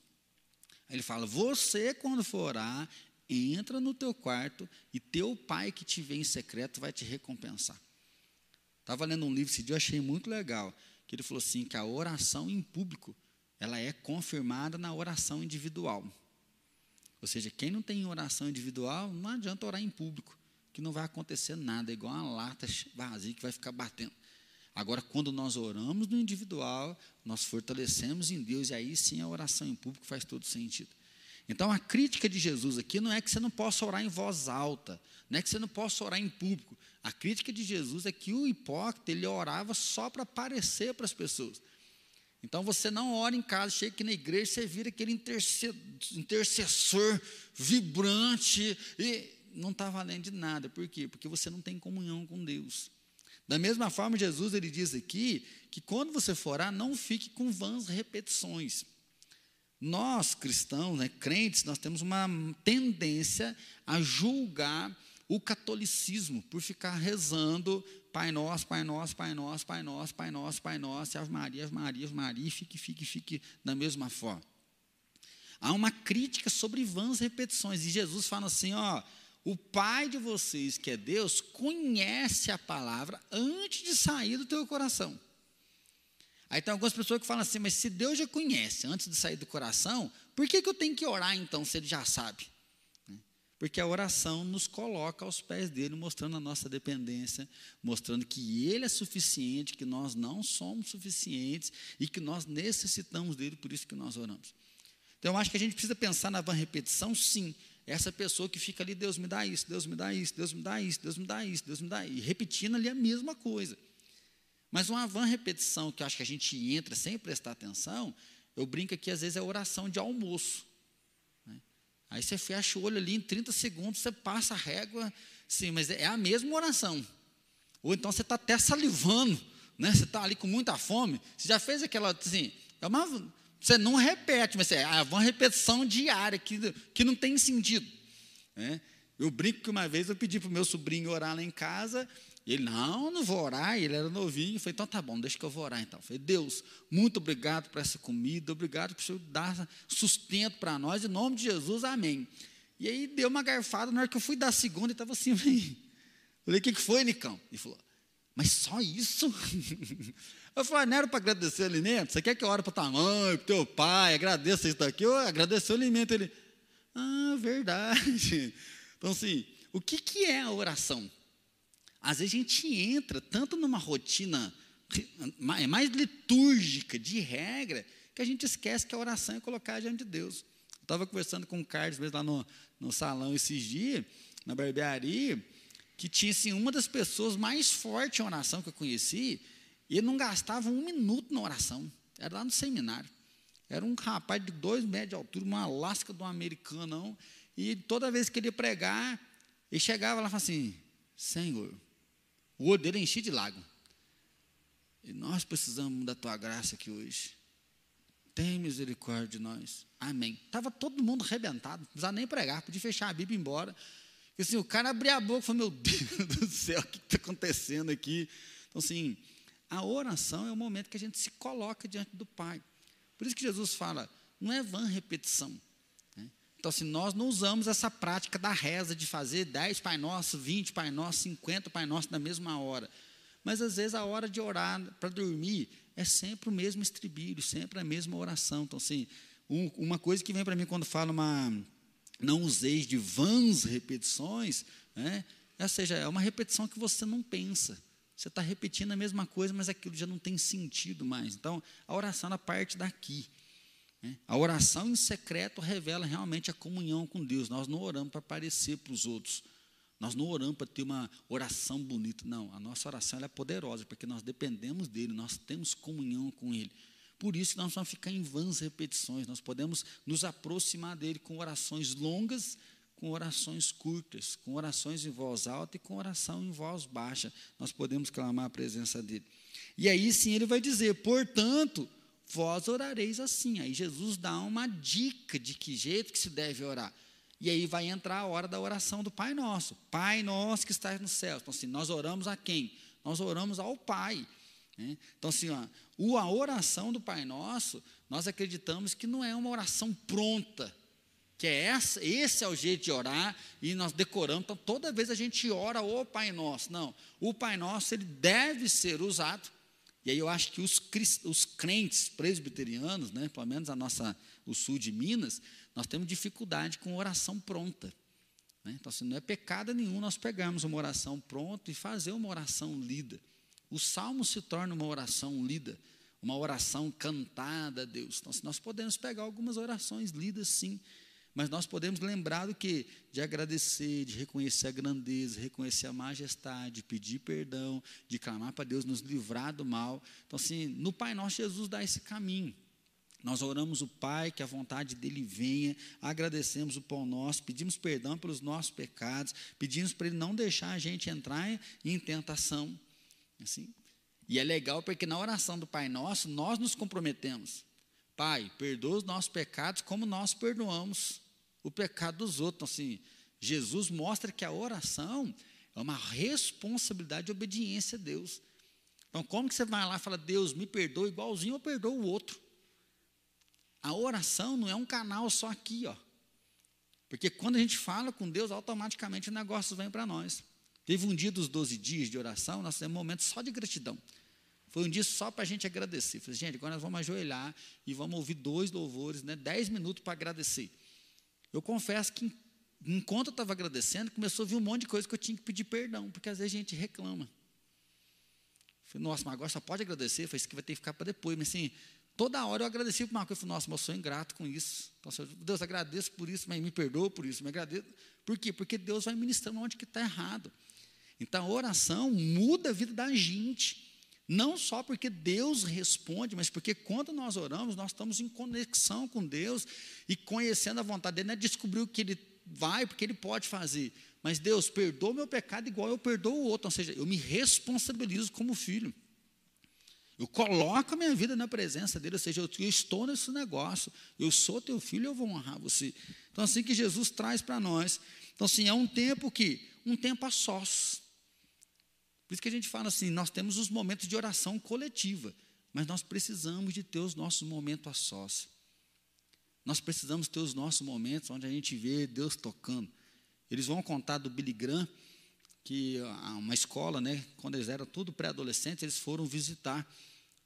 Ele fala: Você, quando for orar, entra no teu quarto e teu pai que te vê em secreto vai te recompensar. Estava lendo um livro esse dia, eu achei muito legal, que ele falou assim, que a oração em público, ela é confirmada na oração individual. Ou seja, quem não tem oração individual, não adianta orar em público, que não vai acontecer nada, é igual uma lata vazia que vai ficar batendo. Agora, quando nós oramos no individual, nós fortalecemos em Deus, e aí sim a oração em público faz todo sentido. Então, a crítica de Jesus aqui não é que você não possa orar em voz alta, não é que você não possa orar em público. A crítica de Jesus é que o hipócrita, ele orava só para aparecer para as pessoas. Então, você não ora em casa, chega aqui na igreja, você vira aquele intercessor vibrante e não está valendo de nada. Por quê? Porque você não tem comunhão com Deus. Da mesma forma, Jesus ele diz aqui que quando você for orar, não fique com vãs repetições. Nós, cristãos, né, crentes, nós temos uma tendência a julgar o catolicismo por ficar rezando Pai Nosso, Pai Nosso, Pai Nosso, Pai Nosso, Pai Nosso, Pai Nosso, Ave Maria, Ave Maria, Ave Maria, fique, fique, fique da mesma forma. Há uma crítica sobre vãs repetições, e Jesus fala assim, ó, o Pai de vocês, que é Deus, conhece a palavra antes de sair do teu coração. Aí tem algumas pessoas que falam assim, mas se Deus já conhece antes de sair do coração, por que, que eu tenho que orar então, se Ele já sabe? Né? Porque a oração nos coloca aos pés dele, mostrando a nossa dependência, mostrando que ele é suficiente, que nós não somos suficientes e que nós necessitamos dele, por isso que nós oramos. Então, eu acho que a gente precisa pensar na van repetição, sim. Essa pessoa que fica ali, Deus me dá isso, Deus me dá isso, Deus me dá isso, Deus me dá isso, Deus me dá isso, e repetindo ali a mesma coisa. Mas uma van repetição que eu acho que a gente entra sem prestar atenção, eu brinco aqui, às vezes é oração de almoço. Né? Aí você fecha o olho ali, em 30 segundos, você passa a régua, sim, mas é a mesma oração. Ou então você está até salivando, né? você está ali com muita fome, você já fez aquela, assim, é uma, você não repete, mas é uma repetição diária, que, que não tem sentido. Né? Eu brinco que uma vez eu pedi para o meu sobrinho orar lá em casa, ele, não, não vou orar. Ele era novinho. Eu falei, então tá bom, deixa que eu vou orar então. Eu falei, Deus, muito obrigado por essa comida, obrigado por você dar sustento para nós, em nome de Jesus, amém. E aí deu uma garfada, na hora que eu fui dar a segunda, ele estava assim, eu falei, o que, que foi, Nicão? Ele falou, mas só isso? Eu falei, ah, não era para agradecer o alimento? Você quer que eu ore para tua mãe, para teu pai, agradeça isso daqui? Eu agradecer o alimento. Ele, ah, verdade. Então, assim, o que, que é a oração? Às vezes a gente entra tanto numa rotina é mais litúrgica, de regra, que a gente esquece que a oração é colocar diante de Deus. Estava conversando com o Carlos mesmo lá no, no salão esses dias, na barbearia, que tinha assim, uma das pessoas mais fortes em oração que eu conheci, e ele não gastava um minuto na oração. Era lá no seminário. Era um rapaz de dois metros de altura, uma lasca de um americano, e toda vez que ele ia pregar, ele chegava lá e falava assim, Senhor, o olho dele enchia de lágrimas. E nós precisamos da tua graça aqui hoje. Tem misericórdia de nós. Amém. Estava todo mundo arrebentado, não precisava nem pregar, podia fechar a Bíblia e ir embora. E assim, o cara abria a boca e falou: Meu Deus do céu, o que está acontecendo aqui? Então, assim, a oração é o momento que a gente se coloca diante do Pai. Por isso que Jesus fala: não é vã repetição. Então, assim, nós não usamos essa prática da reza de fazer 10 Pai Nosso, 20 Pai Nosso, 50 Pai Nosso na mesma hora. Mas às vezes a hora de orar para dormir é sempre o mesmo estribilho, sempre a mesma oração. Então, assim, um, uma coisa que vem para mim quando falo uma não useis de vãs repetições, né? ou seja, é uma repetição que você não pensa. Você está repetindo a mesma coisa, mas aquilo já não tem sentido mais. Então, a oração é parte daqui. Né? A oração em secreto revela realmente a comunhão com Deus. Nós não oramos para aparecer para os outros. Nós não oramos para ter uma oração bonita, não. A nossa oração é poderosa, porque nós dependemos dele, nós temos comunhão com ele. Por isso nós vamos ficar em vãs repetições, nós podemos nos aproximar dele com orações longas, com orações curtas, com orações em voz alta e com oração em voz baixa. Nós podemos clamar a presença dele. E aí sim ele vai dizer: portanto, vós orareis assim. Aí Jesus dá uma dica de que jeito que se deve orar. E aí vai entrar a hora da oração do Pai Nosso. Pai Nosso que está nos céus. Então, assim, nós oramos a quem? Nós oramos ao Pai. Né? Então, assim, ó, a oração do Pai Nosso, nós acreditamos que não é uma oração pronta, que é essa, esse é o jeito de orar, e nós decoramos, então toda vez a gente ora o Pai Nosso. Não, o Pai Nosso, ele deve ser usado, e aí eu acho que os, os crentes presbiterianos, né, pelo menos a nossa, o sul de Minas, nós temos dificuldade com oração pronta. Né? Então, assim, não é pecado nenhum nós pegarmos uma oração pronta e fazer uma oração lida. O salmo se torna uma oração lida, uma oração cantada a Deus. Então, assim, nós podemos pegar algumas orações lidas, sim, mas nós podemos lembrar do que? De agradecer, de reconhecer a grandeza, reconhecer a majestade, pedir perdão, de clamar para Deus nos livrar do mal. Então, assim, no Pai Nosso, Jesus dá esse caminho. Nós oramos o Pai, que a vontade dele venha, agradecemos o pão nosso, pedimos perdão pelos nossos pecados, pedimos para ele não deixar a gente entrar em tentação. Assim. E é legal porque na oração do Pai Nosso, nós nos comprometemos. Pai, perdoa os nossos pecados como nós perdoamos o pecado dos outros. Então, assim, Jesus mostra que a oração é uma responsabilidade de obediência a Deus. Então, como que você vai lá e fala, Deus, me perdoa igualzinho eu perdoo o outro? A oração não é um canal só aqui, ó. Porque quando a gente fala com Deus, automaticamente o negócio vem para nós. Teve um dia dos 12 dias de oração, nós temos um momento só de gratidão. Foi um dia só para a gente agradecer. Falei, gente, agora nós vamos ajoelhar e vamos ouvir dois louvores, né, dez minutos para agradecer. Eu confesso que, enquanto eu estava agradecendo, começou a vir um monte de coisa que eu tinha que pedir perdão, porque às vezes a gente reclama. Falei, nossa, mas agora só pode agradecer, foi isso que vai ter que ficar para depois. Mas assim, Toda hora eu agradeci por uma coisa. Eu falei, nossa, mas eu sou ingrato com isso. Então, Deus, agradeço por isso, mas me perdoa por isso. Me agradeço. Por quê? Porque Deus vai ministrando onde que está errado. Então, a oração muda a vida da gente. Não só porque Deus responde, mas porque quando nós oramos, nós estamos em conexão com Deus e conhecendo a vontade dele, não é descobrir o que ele vai, porque ele pode fazer. Mas Deus, perdoa meu pecado igual eu perdoo o outro. Ou seja, eu me responsabilizo como filho. Eu coloco a minha vida na presença dele, ou seja, eu, eu estou nesse negócio, eu sou teu filho, eu vou honrar você. Então, assim que Jesus traz para nós. Então, assim, é um tempo que, um tempo a sós. Por isso que a gente fala assim, nós temos os momentos de oração coletiva, mas nós precisamos de ter os nossos momentos a sós. Nós precisamos ter os nossos momentos onde a gente vê Deus tocando. Eles vão contar do Billy Graham, que uma escola, né, quando eles eram tudo pré-adolescentes, eles foram visitar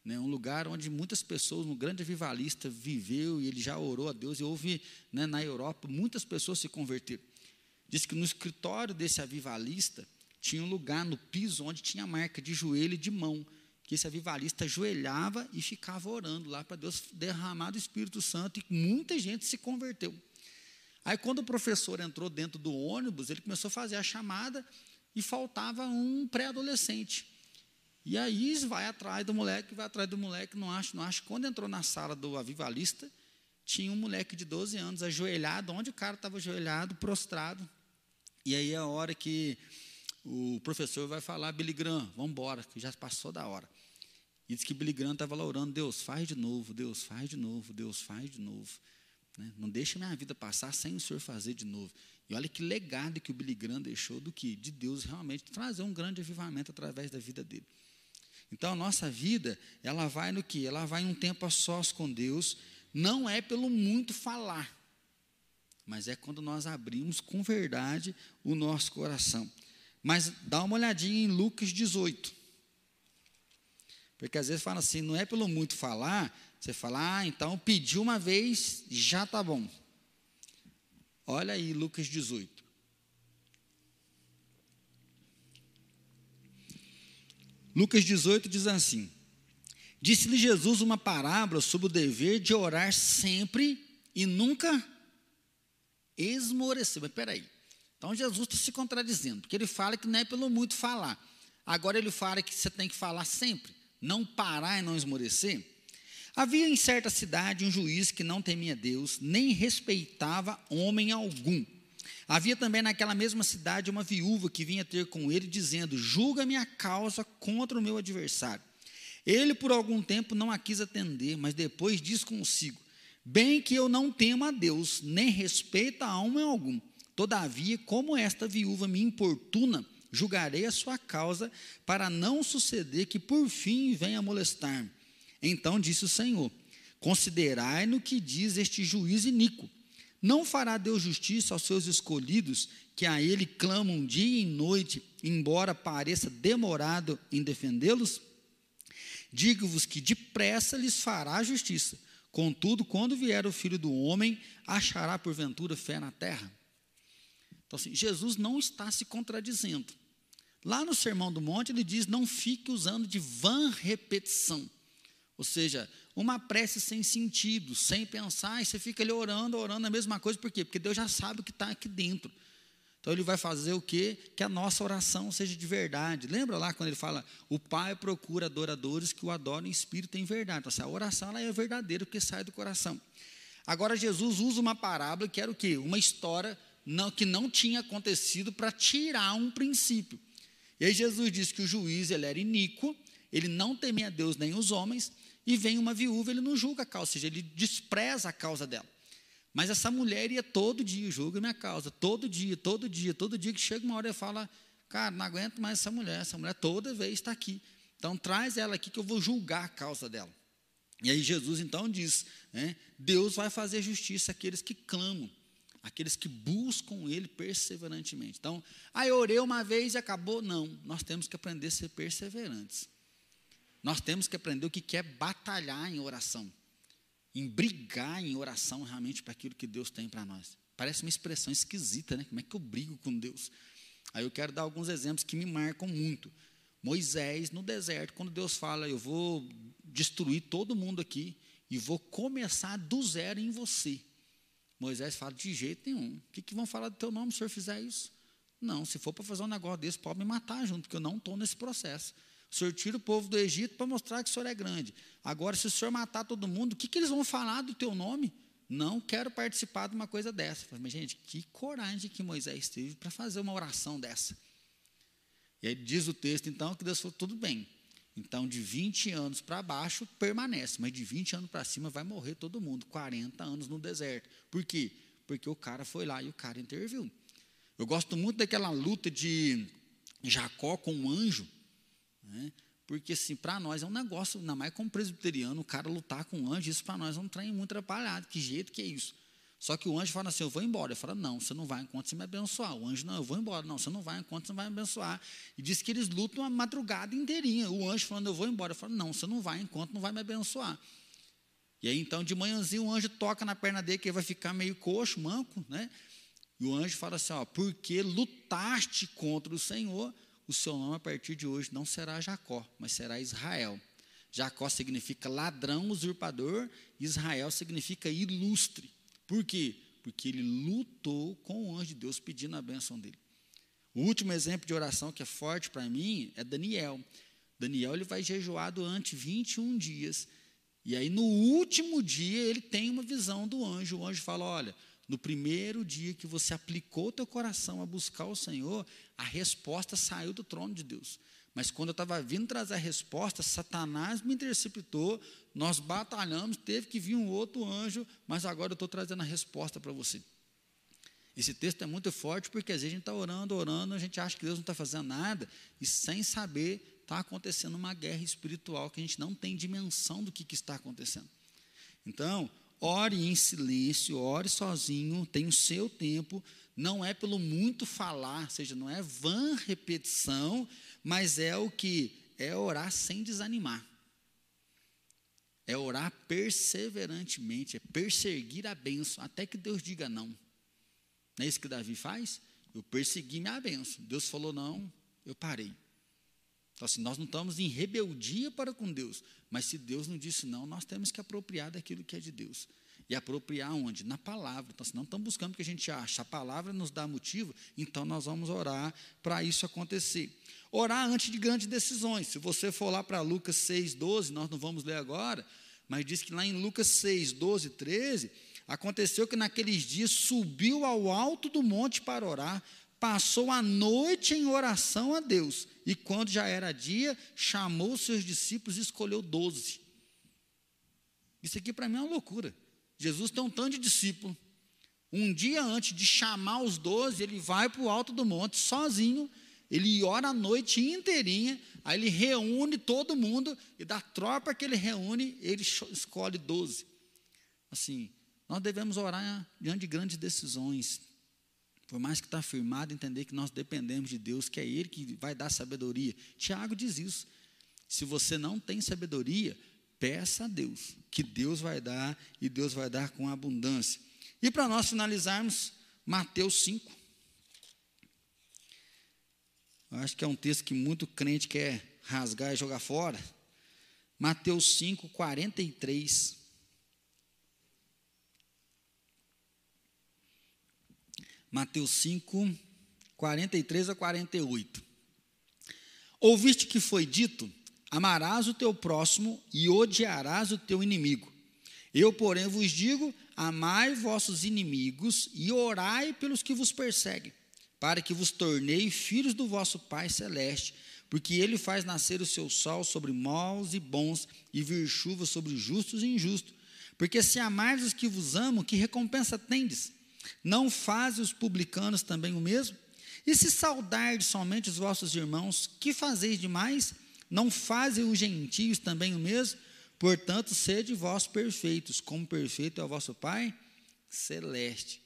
né, um lugar onde muitas pessoas, um grande avivalista viveu e ele já orou a Deus e houve né, na Europa muitas pessoas se converteram. diz que no escritório desse avivalista tinha um lugar no piso onde tinha marca de joelho e de mão, que esse avivalista ajoelhava e ficava orando lá para Deus derramar do Espírito Santo e muita gente se converteu. Aí quando o professor entrou dentro do ônibus, ele começou a fazer a chamada e faltava um pré-adolescente. E aí vai atrás do moleque, vai atrás do moleque, não acho, não acho. Quando entrou na sala do avivalista, tinha um moleque de 12 anos ajoelhado, onde o cara estava ajoelhado, prostrado. E aí é a hora que o professor vai falar, Billy Graham, vamos embora, que já passou da hora. E diz que Billy Graham estava lá orando, Deus, faz de novo, Deus, faz de novo, Deus, faz de novo. Né? Não deixe minha vida passar sem o Senhor fazer de novo. E olha que legado que o Billy Graham deixou do que? De Deus realmente trazer um grande avivamento através da vida dele. Então a nossa vida, ela vai no que? Ela vai um tempo a sós com Deus, não é pelo muito falar, mas é quando nós abrimos com verdade o nosso coração. Mas dá uma olhadinha em Lucas 18. Porque às vezes fala assim, não é pelo muito falar, você fala, ah, então pediu uma vez, já está bom. Olha aí Lucas 18. Lucas 18 diz assim: Disse-lhe Jesus uma parábola sobre o dever de orar sempre e nunca esmorecer. Mas peraí. Então Jesus está se contradizendo, porque ele fala que não é pelo muito falar. Agora ele fala que você tem que falar sempre, não parar e não esmorecer. Havia em certa cidade um juiz que não temia Deus, nem respeitava homem algum. Havia também naquela mesma cidade uma viúva que vinha ter com ele, dizendo: Julga minha causa contra o meu adversário. Ele, por algum tempo, não a quis atender, mas depois diz consigo: Bem que eu não temo a Deus, nem respeito a homem algum. Todavia, como esta viúva me importuna, julgarei a sua causa, para não suceder que por fim venha molestar-me. Então disse o Senhor: Considerai no que diz este juiz iníquo. Não fará Deus justiça aos seus escolhidos, que a Ele clamam dia e noite, embora pareça demorado em defendê-los? Digo-vos que depressa lhes fará justiça. Contudo, quando vier o filho do homem, achará porventura fé na terra? Então, assim, Jesus não está se contradizendo. Lá no Sermão do Monte, ele diz: não fique usando de vã repetição. Ou seja, uma prece sem sentido, sem pensar, e você fica ali orando, orando a mesma coisa, por quê? Porque Deus já sabe o que está aqui dentro. Então ele vai fazer o quê? Que a nossa oração seja de verdade. Lembra lá quando ele fala, o Pai procura adoradores que o adorem em espírito e em verdade. Então, assim, a oração ela é verdadeira porque sai do coração. Agora Jesus usa uma parábola que era o quê? Uma história não, que não tinha acontecido para tirar um princípio. E aí Jesus disse que o juiz ele era iníquo, ele não temia Deus nem os homens, e vem uma viúva, ele não julga a causa, ou seja, ele despreza a causa dela. Mas essa mulher ia todo dia, julga minha causa, todo dia, todo dia, todo dia que chega uma hora e fala, cara, não aguento mais essa mulher, essa mulher toda vez está aqui. Então traz ela aqui que eu vou julgar a causa dela. E aí Jesus então diz, né, Deus vai fazer justiça àqueles que clamam, aqueles que buscam Ele perseverantemente. Então, aí eu orei uma vez e acabou? Não, nós temos que aprender a ser perseverantes. Nós temos que aprender o que é batalhar em oração, em brigar em oração realmente para aquilo que Deus tem para nós. Parece uma expressão esquisita, né? Como é que eu brigo com Deus? Aí eu quero dar alguns exemplos que me marcam muito. Moisés no deserto, quando Deus fala, eu vou destruir todo mundo aqui e vou começar do zero em você. Moisés fala, de jeito nenhum. O que, que vão falar do teu nome se o senhor fizer isso? Não, se for para fazer um negócio desse, pode me matar junto, porque eu não estou nesse processo. O senhor tira o povo do Egito para mostrar que o senhor é grande. Agora, se o senhor matar todo mundo, o que, que eles vão falar do teu nome? Não quero participar de uma coisa dessa. Falei, mas, gente, que coragem que Moisés teve para fazer uma oração dessa. E aí diz o texto, então, que Deus falou: tudo bem. Então, de 20 anos para baixo, permanece, mas de 20 anos para cima vai morrer todo mundo. 40 anos no deserto. Por quê? Porque o cara foi lá e o cara interviu. Eu gosto muito daquela luta de Jacó com o anjo. Né? Porque, assim, para nós é um negócio, ainda mais como presbiteriano, o cara lutar com um anjo, isso para nós é um trem muito atrapalhado. Que jeito que é isso? Só que o anjo fala assim: Eu vou embora. Eu falo: Não, você não vai enquanto você me abençoar. O anjo, não, eu vou embora. Não, você não vai enquanto você vai me abençoar. E diz que eles lutam a madrugada inteirinha. O anjo falando: Eu vou embora. Eu falo: Não, você não vai enquanto não vai me abençoar. E aí, então, de manhãzinho, o anjo toca na perna dele, que ele vai ficar meio coxo, manco, né? E o anjo fala assim: ó, porque lutaste contra o Senhor, o seu nome a partir de hoje não será Jacó, mas será Israel. Jacó significa ladrão, usurpador, Israel significa ilustre. Por quê? Porque ele lutou com o anjo de Deus pedindo a bênção dele. O último exemplo de oração que é forte para mim é Daniel. Daniel ele vai jejuar durante 21 dias. E aí, no último dia, ele tem uma visão do anjo. O anjo fala: Olha, no primeiro dia que você aplicou teu coração a buscar o Senhor, a resposta saiu do trono de Deus. Mas quando eu estava vindo trazer a resposta, Satanás me interceptou, nós batalhamos, teve que vir um outro anjo, mas agora eu estou trazendo a resposta para você. Esse texto é muito forte porque às vezes a gente está orando, orando, a gente acha que Deus não está fazendo nada, e sem saber está acontecendo uma guerra espiritual que a gente não tem dimensão do que, que está acontecendo. Então, ore em silêncio, ore sozinho, tem o seu tempo, não é pelo muito falar, ou seja, não é vã repetição, mas é o que? É orar sem desanimar. É orar perseverantemente, é perseguir a benção, até que Deus diga não. Não é isso que Davi faz? Eu persegui minha benção. Deus falou não, eu parei. Então, assim, nós não estamos em rebeldia para com Deus, mas se Deus não disse não, nós temos que apropriar daquilo que é de Deus. E apropriar onde? Na palavra. Então, se não estamos buscando o que a gente acha, a palavra nos dá motivo, então nós vamos orar para isso acontecer. Orar antes de grandes decisões. Se você for lá para Lucas 6, 12, nós não vamos ler agora, mas diz que lá em Lucas 6, 12, 13, aconteceu que naqueles dias subiu ao alto do monte para orar, passou a noite em oração a Deus, e quando já era dia, chamou seus discípulos e escolheu doze. Isso aqui para mim é uma loucura. Jesus tem um tanto de discípulo. Um dia antes de chamar os doze, ele vai para o alto do monte sozinho, ele ora a noite inteirinha, aí ele reúne todo mundo, e da tropa que ele reúne, ele escolhe doze. Assim, nós devemos orar diante de grandes decisões, por mais que está afirmado, entender que nós dependemos de Deus, que é Ele que vai dar sabedoria. Tiago diz isso. Se você não tem sabedoria, peça a Deus, que Deus vai dar e Deus vai dar com abundância. E para nós finalizarmos, Mateus 5. Eu acho que é um texto que muito crente quer rasgar e jogar fora. Mateus 5, 43. Mateus 5, 43 a 48. Ouviste que foi dito: Amarás o teu próximo e odiarás o teu inimigo. Eu, porém, vos digo: amai vossos inimigos e orai pelos que vos perseguem, para que vos tornei filhos do vosso Pai celeste, porque ele faz nascer o seu sol sobre maus e bons e vir chuva sobre justos e injustos. Porque se amais os que vos amam, que recompensa tendes? Não fazem os publicanos também o mesmo? E se saudardes somente os vossos irmãos, que fazeis demais? Não fazem os gentios também o mesmo? Portanto, sede vós perfeitos, como perfeito é o vosso Pai celeste.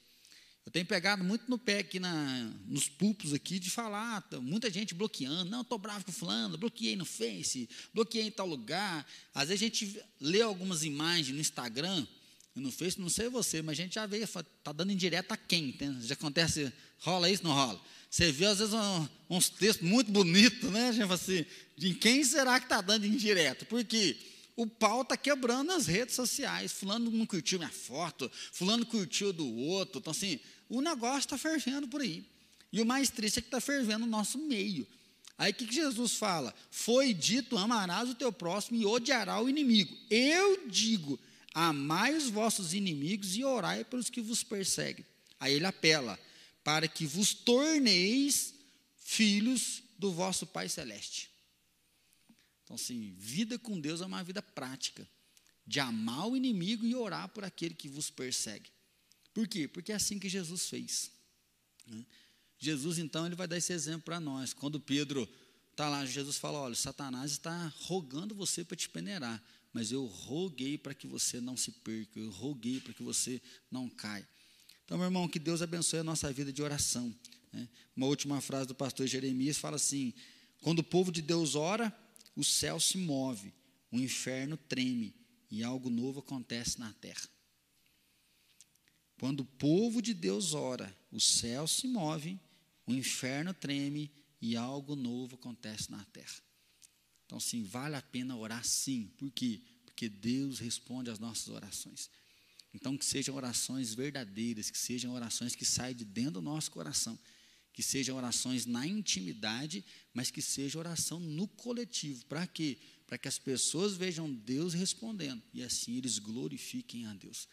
Eu tenho pegado muito no pé aqui na, nos púlpitos aqui de falar, muita gente bloqueando, não, estou bravo com fulano, bloqueei no Face, bloqueei em tal lugar. Às vezes a gente lê algumas imagens no Instagram, no Face, não sei você, mas a gente já vê, está dando indireta a quem? Já acontece, rola isso, não rola? Você vê, às vezes, um, uns textos muito bonitos, né? A gente fala assim, de quem será que está dando indireto? Porque o pau está quebrando as redes sociais. Fulano não curtiu minha foto, fulano curtiu do outro. Então, assim, o negócio está fervendo por aí. E o mais triste é que está fervendo no nosso meio. Aí o que, que Jesus fala? Foi dito: amarás o teu próximo e odiarás o inimigo. Eu digo: amai os vossos inimigos e orai pelos que vos perseguem. Aí ele apela: para que vos torneis filhos do vosso Pai Celeste. Então, assim, vida com Deus é uma vida prática, de amar o inimigo e orar por aquele que vos persegue. Por quê? Porque é assim que Jesus fez. Né? Jesus, então, ele vai dar esse exemplo para nós. Quando Pedro está lá, Jesus fala: olha, Satanás está rogando você para te peneirar mas eu roguei para que você não se perca, eu roguei para que você não caia. Então, meu irmão, que Deus abençoe a nossa vida de oração. Né? Uma última frase do pastor Jeremias fala assim: quando o povo de Deus ora, o céu se move, o inferno treme e algo novo acontece na terra. Quando o povo de Deus ora, o céu se move, o inferno treme e algo novo acontece na terra. Então, sim, vale a pena orar sim. Por quê? Porque Deus responde às nossas orações. Então, que sejam orações verdadeiras, que sejam orações que saem de dentro do nosso coração, que sejam orações na intimidade, mas que seja oração no coletivo. Para quê? Para que as pessoas vejam Deus respondendo e assim eles glorifiquem a Deus.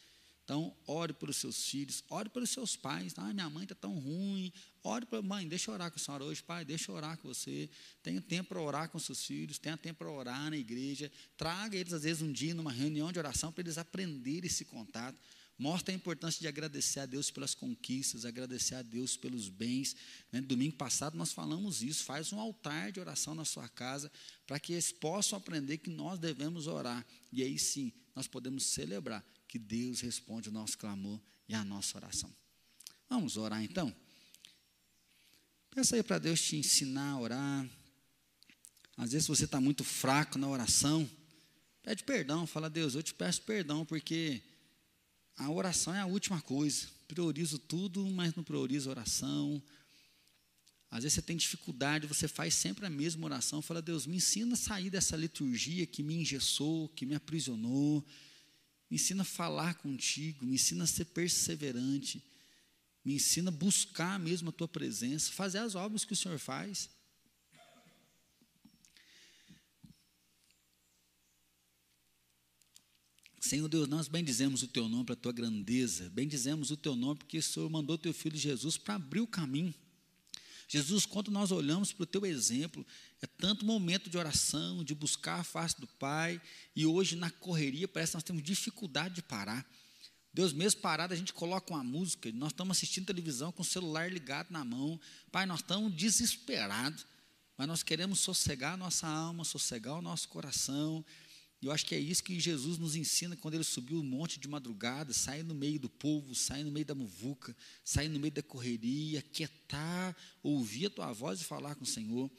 Então, ore pelos seus filhos, ore pelos seus pais. Ah, minha mãe está tão ruim. Ore para mãe, deixa eu orar com a senhora hoje, pai, deixa eu orar com você. Tenha tempo para orar com seus filhos, tenha tempo para orar na igreja. Traga eles, às vezes, um dia numa reunião de oração para eles aprenderem esse contato. Mostra a importância de agradecer a Deus pelas conquistas, agradecer a Deus pelos bens. Né? Domingo passado nós falamos isso. Faz um altar de oração na sua casa para que eles possam aprender que nós devemos orar. E aí sim, nós podemos celebrar que Deus responde o nosso clamor e a nossa oração. Vamos orar então? Peça aí para Deus te ensinar a orar. Às vezes você está muito fraco na oração, pede perdão, fala, Deus, eu te peço perdão, porque a oração é a última coisa. Priorizo tudo, mas não priorizo a oração. Às vezes você tem dificuldade, você faz sempre a mesma oração, fala, Deus, me ensina a sair dessa liturgia que me engessou, que me aprisionou, me ensina a falar contigo, me ensina a ser perseverante, me ensina a buscar mesmo a tua presença, fazer as obras que o Senhor faz. Senhor Deus, nós bendizemos o teu nome para a tua grandeza, bendizemos o teu nome porque o Senhor mandou teu filho Jesus para abrir o caminho. Jesus, quando nós olhamos para o teu exemplo, é tanto momento de oração, de buscar a face do Pai, e hoje na correria parece que nós temos dificuldade de parar. Deus, mesmo parado, a gente coloca uma música, nós estamos assistindo televisão com o celular ligado na mão. Pai, nós estamos desesperados, mas nós queremos sossegar a nossa alma, sossegar o nosso coração, eu acho que é isso que Jesus nos ensina quando ele subiu o monte de madrugada, sair no meio do povo, sair no meio da muvuca, sair no meio da correria, quietar, ouvir a tua voz e falar com o Senhor.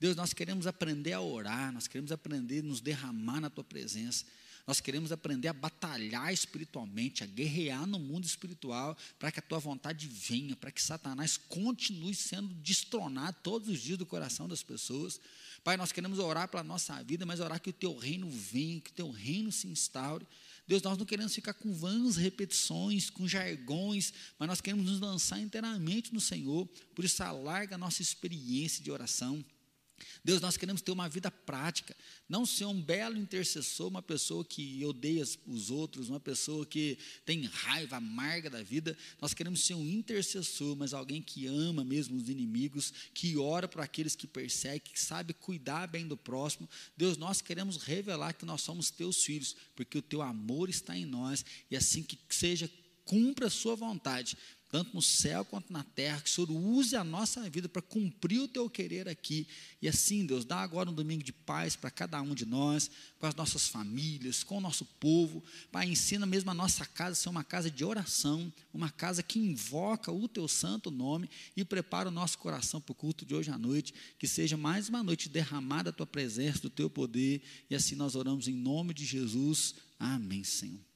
Deus, nós queremos aprender a orar, nós queremos aprender a nos derramar na tua presença. Nós queremos aprender a batalhar espiritualmente, a guerrear no mundo espiritual, para que a tua vontade venha, para que Satanás continue sendo destronado todos os dias do coração das pessoas. Pai, nós queremos orar pela nossa vida, mas orar que o teu reino venha, que o teu reino se instaure. Deus, nós não queremos ficar com vãs repetições, com jargões, mas nós queremos nos lançar inteiramente no Senhor. Por isso, alarga a nossa experiência de oração. Deus, nós queremos ter uma vida prática, não ser um belo intercessor, uma pessoa que odeia os outros, uma pessoa que tem raiva amarga da vida. Nós queremos ser um intercessor, mas alguém que ama mesmo os inimigos, que ora para aqueles que perseguem, que sabe cuidar bem do próximo. Deus, nós queremos revelar que nós somos teus filhos, porque o teu amor está em nós, e assim que seja, cumpra a sua vontade tanto no céu quanto na terra, que o Senhor use a nossa vida para cumprir o teu querer aqui. E assim, Deus, dá agora um domingo de paz para cada um de nós, com as nossas famílias, com o nosso povo. Pai, ensina mesmo a nossa casa a ser uma casa de oração, uma casa que invoca o teu santo nome e prepara o nosso coração para o culto de hoje à noite. Que seja mais uma noite derramada a tua presença, do teu poder. E assim nós oramos em nome de Jesus. Amém, Senhor.